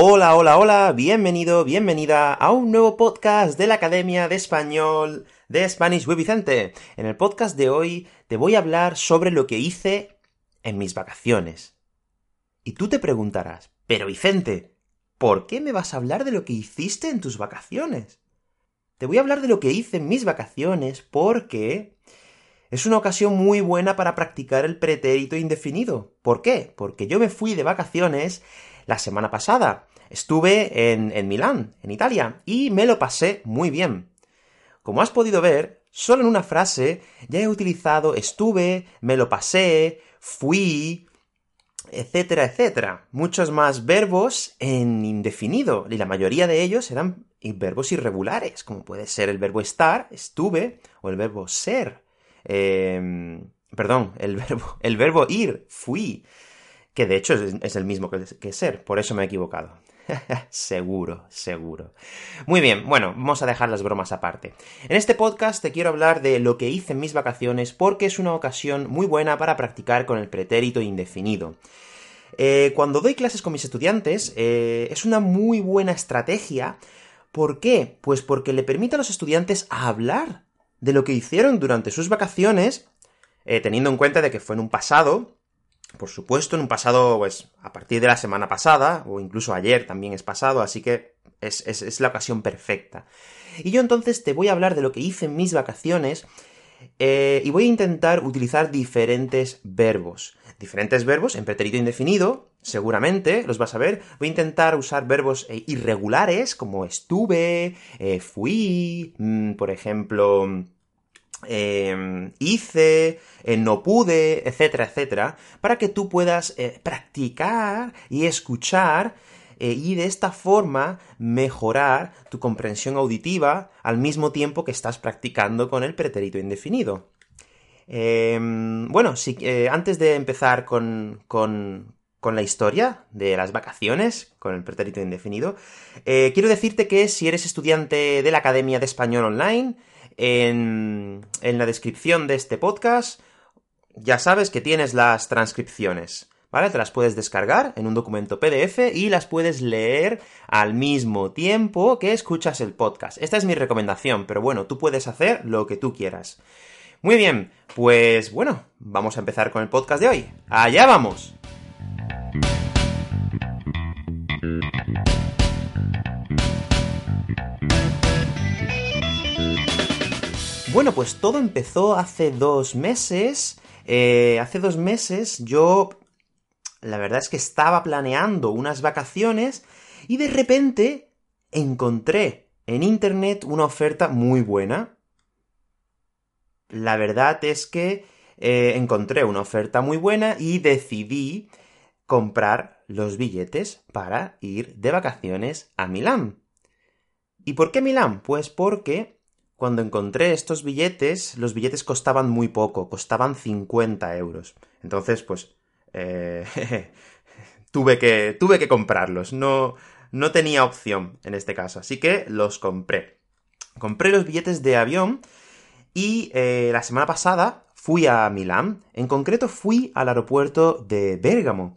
Hola, hola, hola, bienvenido, bienvenida a un nuevo podcast de la Academia de Español de Spanish with Vicente. En el podcast de hoy te voy a hablar sobre lo que hice en mis vacaciones. Y tú te preguntarás, pero Vicente, ¿por qué me vas a hablar de lo que hiciste en tus vacaciones? Te voy a hablar de lo que hice en mis vacaciones porque es una ocasión muy buena para practicar el pretérito indefinido. ¿Por qué? Porque yo me fui de vacaciones la semana pasada. Estuve en, en Milán, en Italia, y me lo pasé muy bien. Como has podido ver, solo en una frase ya he utilizado estuve, me lo pasé, fui, etcétera, etcétera. Muchos más verbos en indefinido, y la mayoría de ellos eran verbos irregulares, como puede ser el verbo estar, estuve, o el verbo ser. Eh, perdón, el verbo, el verbo ir, fui que de hecho es, el mismo que, ser, por eso me he equivocado. seguro, seguro. Muy bien, bueno, vamos a dejar las bromas aparte. En este podcast te quiero hablar de lo que hice en mis vacaciones porque es una ocasión muy buena para practicar con el pretérito indefinido. Eh, cuando doy clases con mis estudiantes, eh, es una muy buena estrategia. ¿Por qué? Pues porque le permite a los estudiantes hablar de lo que hicieron durante sus vacaciones, eh, teniendo en cuenta de que fue en un pasado, por supuesto, en un pasado, pues, a partir de la semana pasada, o incluso ayer también es pasado, así que es, es, la ocasión perfecta. Y yo entonces te voy a hablar de lo que hice en mis vacaciones, eh, y voy a intentar utilizar diferentes verbos. Diferentes verbos en pretérito indefinido, seguramente, los vas a ver. Voy a intentar usar verbos eh, irregulares, como estuve, eh, fui, mm, por ejemplo, Em, hice, eh, no pude, etcétera, etcétera, para que tú puedas eh, practicar y escuchar eh, y de esta forma mejorar tu comprensión auditiva al mismo tiempo que estás practicando con el pretérito indefinido. Em, bueno, antes de empezar con, con, con la historia de las vacaciones, con el pretérito indefinido, quiero decirte que si eres estudiante de la Academia de Español Online, en, la descripción de este podcast ya sabes que tienes las transcripciones. ¿Vale? Te las puedes descargar en un documento PDF y las puedes leer al mismo tiempo que escuchas el podcast. Esta es mi recomendación, pero bueno, tú puedes hacer lo que tú quieras. Muy bien, pues bueno, vamos a empezar con el podcast de hoy. ¡Allá vamos! Bueno, pues todo empezó hace dos meses. Eh, hace dos meses yo, la verdad es que estaba planeando unas vacaciones y de repente encontré en Internet una oferta muy buena. La verdad es que eh, encontré una oferta muy buena y decidí comprar los billetes para ir de vacaciones a Milán. ¿Y por qué Milán? Pues porque cuando encontré estos billetes, los billetes costaban muy poco, costaban 50 euros. Entonces, pues, eh, tuve, que, tuve que comprarlos. No, no tenía opción en este caso, así que los compré. Compré los billetes de avión y eh, la semana pasada fui a Milán. En concreto fui al aeropuerto de Bérgamo.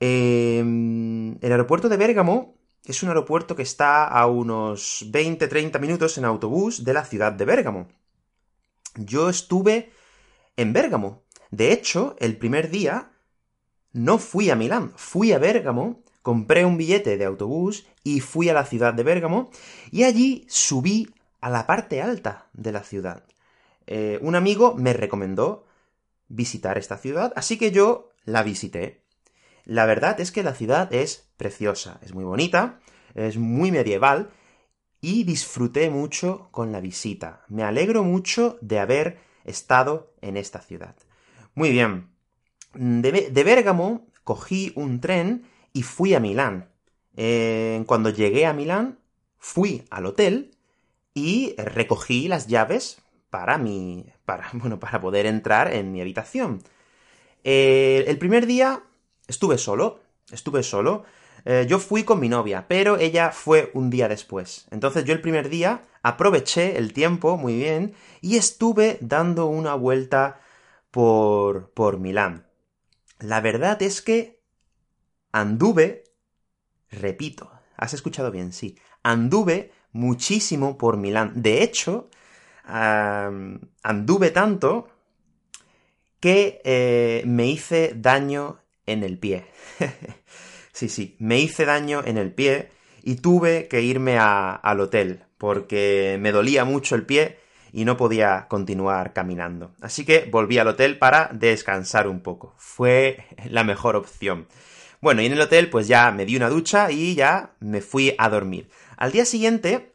Em, el aeropuerto de Bérgamo es un aeropuerto que está a unos 20-30 minutos en autobús de la ciudad de Bérgamo. Yo estuve en Bérgamo. De hecho, el primer día no fui a Milán, fui a Bérgamo, compré un billete de autobús y fui a la ciudad de Bérgamo y allí subí a la parte alta de la ciudad. Eh, un amigo me recomendó visitar esta ciudad, así que yo la visité. La verdad es que la ciudad es preciosa, es muy bonita, es muy medieval y disfruté mucho con la visita. Me alegro mucho de haber estado en esta ciudad. Muy bien. De, de Bérgamo cogí un tren y fui a Milán. Cuando llegué a Milán, fui al hotel y recogí las llaves para mi. para. bueno, para poder entrar en mi habitación. Eh, el primer día estuve solo. Estuve solo. Eh, yo fui con mi novia, pero ella fue un día después. Entonces yo el primer día aproveché el tiempo muy bien y estuve dando una vuelta por, por Milán. La verdad es que anduve, repito, has escuchado bien, sí, anduve muchísimo por Milán. De hecho, anduve tanto que eh, me hice daño en el pie. sí, sí, me hice daño en el pie y tuve que irme al hotel porque me dolía mucho el pie y no podía continuar caminando. Así que volví al hotel para descansar un poco. Fue la mejor opción. Bueno, y en el hotel pues ya me di una ducha y ya me fui a dormir. Al día siguiente,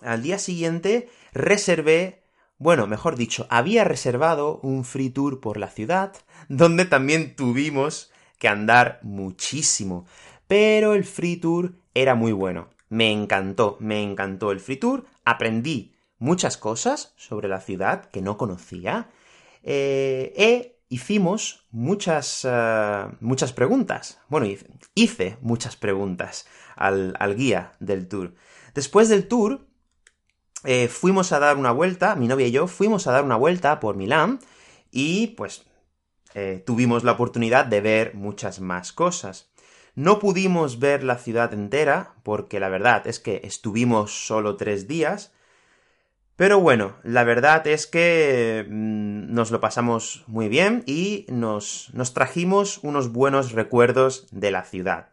al día siguiente reservé, bueno, mejor dicho, había reservado un free tour por la ciudad, donde también tuvimos que andar muchísimo. Pero el free tour era muy bueno. Me encantó, me encantó el free tour, aprendí muchas cosas sobre la ciudad que no conocía eh, e hicimos muchas, eh, muchas preguntas. Bueno, hice, muchas preguntas al, guía del tour. Después del tour, eh, fuimos a dar una vuelta, mi novia y yo fuimos a dar una vuelta por Milán y pues tuvimos la oportunidad de ver muchas más cosas. No pudimos ver la ciudad entera, porque la verdad es que estuvimos solo tres días, pero bueno, la verdad es que mm, nos lo pasamos muy bien y nos, nos trajimos unos buenos recuerdos de la ciudad.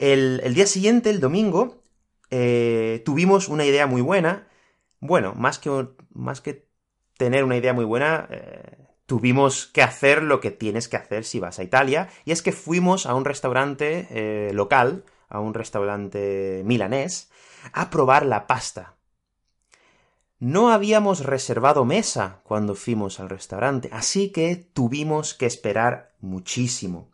El, día siguiente, el domingo, eh, tuvimos una idea muy buena. Bueno, más que, más que tener una idea muy buena, eh, tuvimos que hacer lo que tienes que hacer si vas a Italia, y es que fuimos a un restaurante eh, local, a un restaurante milanés, a probar la pasta. No habíamos reservado mesa cuando fuimos al restaurante, así que tuvimos que esperar muchísimo.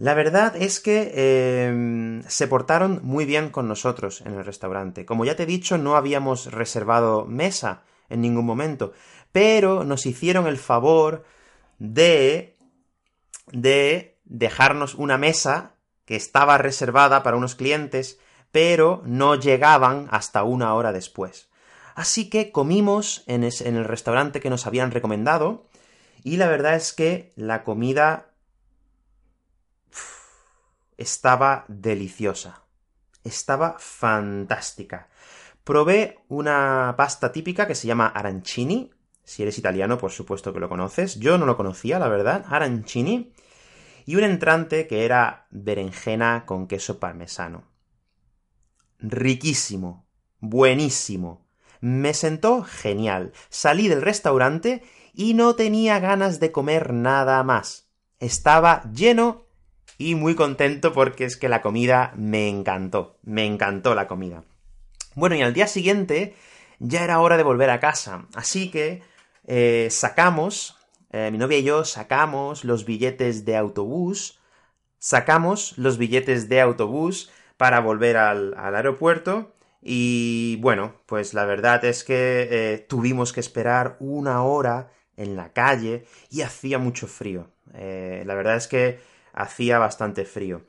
La verdad es que em, se portaron muy bien con nosotros en el restaurante. Como ya te he dicho, no habíamos reservado mesa en ningún momento, pero nos hicieron el favor de de dejarnos una mesa que estaba reservada para unos clientes, pero no llegaban hasta una hora después. Así que comimos en, el restaurante que nos habían recomendado y la verdad es que la comida estaba deliciosa. Estaba fantástica. Probé una pasta típica que se llama arancini. Si eres italiano, por supuesto que lo conoces. Yo no lo conocía, la verdad. Arancini. Y un entrante que era berenjena con queso parmesano. Riquísimo. Buenísimo. Me sentó genial. Salí del restaurante y no tenía ganas de comer nada más. Estaba lleno y muy contento porque es que la comida me encantó. Me encantó la comida. Bueno, y al día siguiente ya era hora de volver a casa. Así que eh, sacamos, eh, mi novia y yo sacamos los billetes de autobús. Sacamos los billetes de autobús para volver al, aeropuerto y bueno, pues la verdad es que eh, tuvimos que esperar una hora en la calle y hacía mucho frío. La verdad es que hacía bastante frío.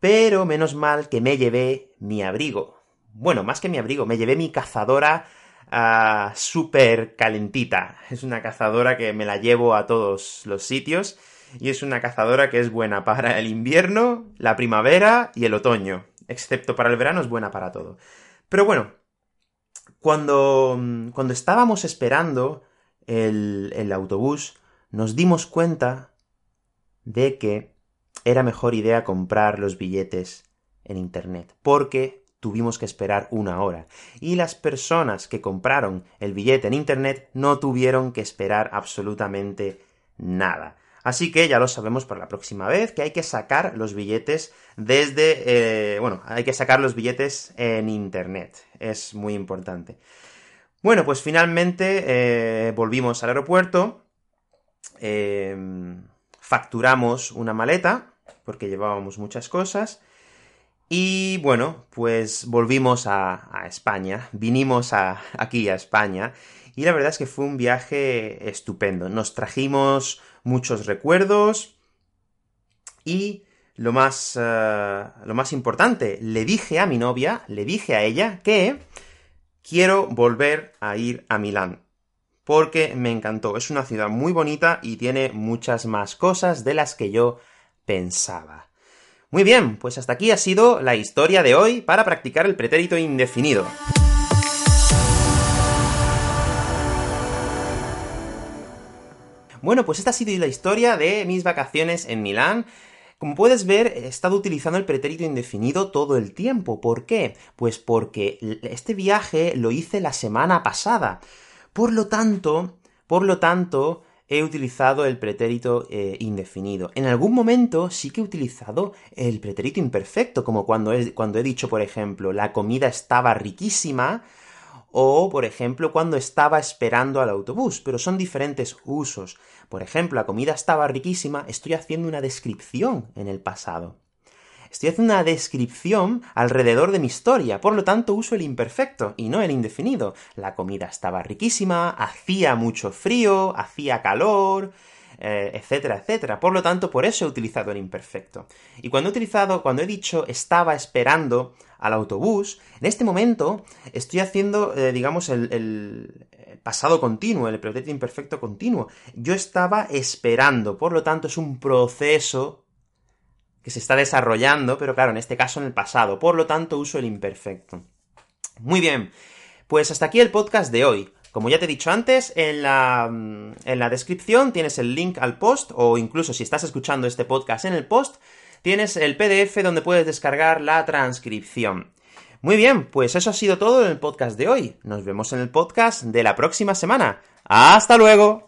Pero menos mal que me llevé mi abrigo. Bueno, más que mi abrigo, me llevé mi cazadora uh, súper calentita. Es una cazadora que me la llevo a todos los sitios y es una cazadora que es buena para el invierno, la primavera y el otoño. Excepto para el verano es buena para todo. Pero bueno, cuando, cuando estábamos esperando el, el autobús, nos dimos cuenta de que era mejor idea comprar los billetes en Internet, porque tuvimos que esperar una hora. Y las personas que compraron el billete en Internet no tuvieron que esperar absolutamente nada. Así que ya lo sabemos para la próxima vez, que hay que sacar los billetes desde... Eh, bueno, hay que sacar los billetes en Internet. Es muy importante. Bueno, pues finalmente eh, volvimos al aeropuerto em, facturamos una maleta, porque llevábamos muchas cosas, y bueno, pues volvimos a, España, vinimos aquí a España, y la verdad es que fue un viaje estupendo. Nos trajimos muchos recuerdos, y lo más, eh, lo más importante, le dije a mi novia, le dije a ella que quiero volver a ir a Milán. Porque me encantó. Es una ciudad muy bonita y tiene muchas más cosas de las que yo pensaba. Muy bien, pues hasta aquí ha sido la historia de hoy para practicar el pretérito indefinido. Bueno, pues esta ha sido la historia de mis vacaciones en Milán. Como puedes ver, he estado utilizando el pretérito indefinido todo el tiempo. ¿Por qué? Pues porque este viaje lo hice la semana pasada. Por lo tanto, por lo tanto, he utilizado el pretérito eh, indefinido. En algún momento sí que he utilizado el pretérito imperfecto, como cuando cuando he dicho, por ejemplo, la comida estaba riquísima, o, por ejemplo, cuando estaba esperando al autobús, pero son diferentes usos. Por ejemplo, la comida estaba riquísima, estoy haciendo una descripción en el pasado. Estoy haciendo una descripción alrededor de mi historia, por lo tanto uso el imperfecto y no el indefinido. La comida estaba riquísima, hacía mucho frío, hacía calor, eh, etcétera, etcétera. Por lo tanto, por eso he utilizado el imperfecto. Y cuando he utilizado, cuando he dicho estaba esperando al autobús, en este momento estoy haciendo, eh, digamos, el, pasado continuo, el pretérito imperfecto continuo. Yo estaba esperando, por lo tanto es un proceso que se está desarrollando, pero claro, en este caso en el pasado, por lo tanto uso el imperfecto. Muy bien, pues hasta aquí el podcast de hoy. Como ya te he dicho antes, en la, en la descripción tienes el link al post, o incluso si estás escuchando este podcast en el post, tienes el PDF donde puedes descargar la transcripción. Muy bien, pues eso ha sido todo en el podcast de hoy. Nos vemos en el podcast de la próxima semana. ¡Hasta luego!